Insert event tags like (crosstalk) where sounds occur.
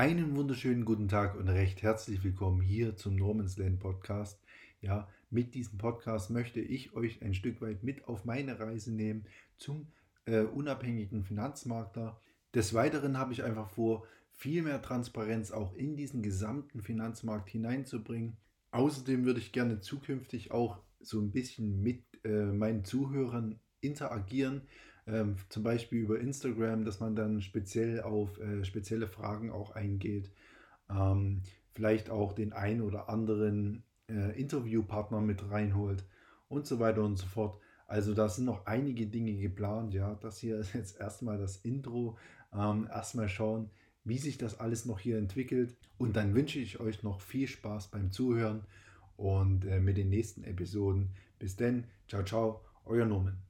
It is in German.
Einen wunderschönen guten Tag und recht herzlich willkommen hier zum Normans Land Podcast. Ja, mit diesem Podcast möchte ich euch ein Stück weit mit auf meine Reise nehmen zum äh, unabhängigen Finanzmakler. Des Weiteren habe ich einfach vor, viel mehr Transparenz auch in diesen gesamten Finanzmarkt hineinzubringen. Außerdem würde ich gerne zukünftig auch so ein bisschen mit äh, meinen Zuhörern interagieren, ähm, zum Beispiel über Instagram, dass man dann speziell auf äh, spezielle Fragen auch eingeht, ähm, vielleicht auch den ein oder anderen äh, Interviewpartner mit reinholt und so weiter und so fort. Also da sind noch einige Dinge geplant, ja. Das hier ist (laughs) jetzt erstmal das Intro. Ähm, erstmal schauen, wie sich das alles noch hier entwickelt. Und dann wünsche ich euch noch viel Spaß beim Zuhören und äh, mit den nächsten Episoden. Bis denn, ciao, ciao, euer Norman.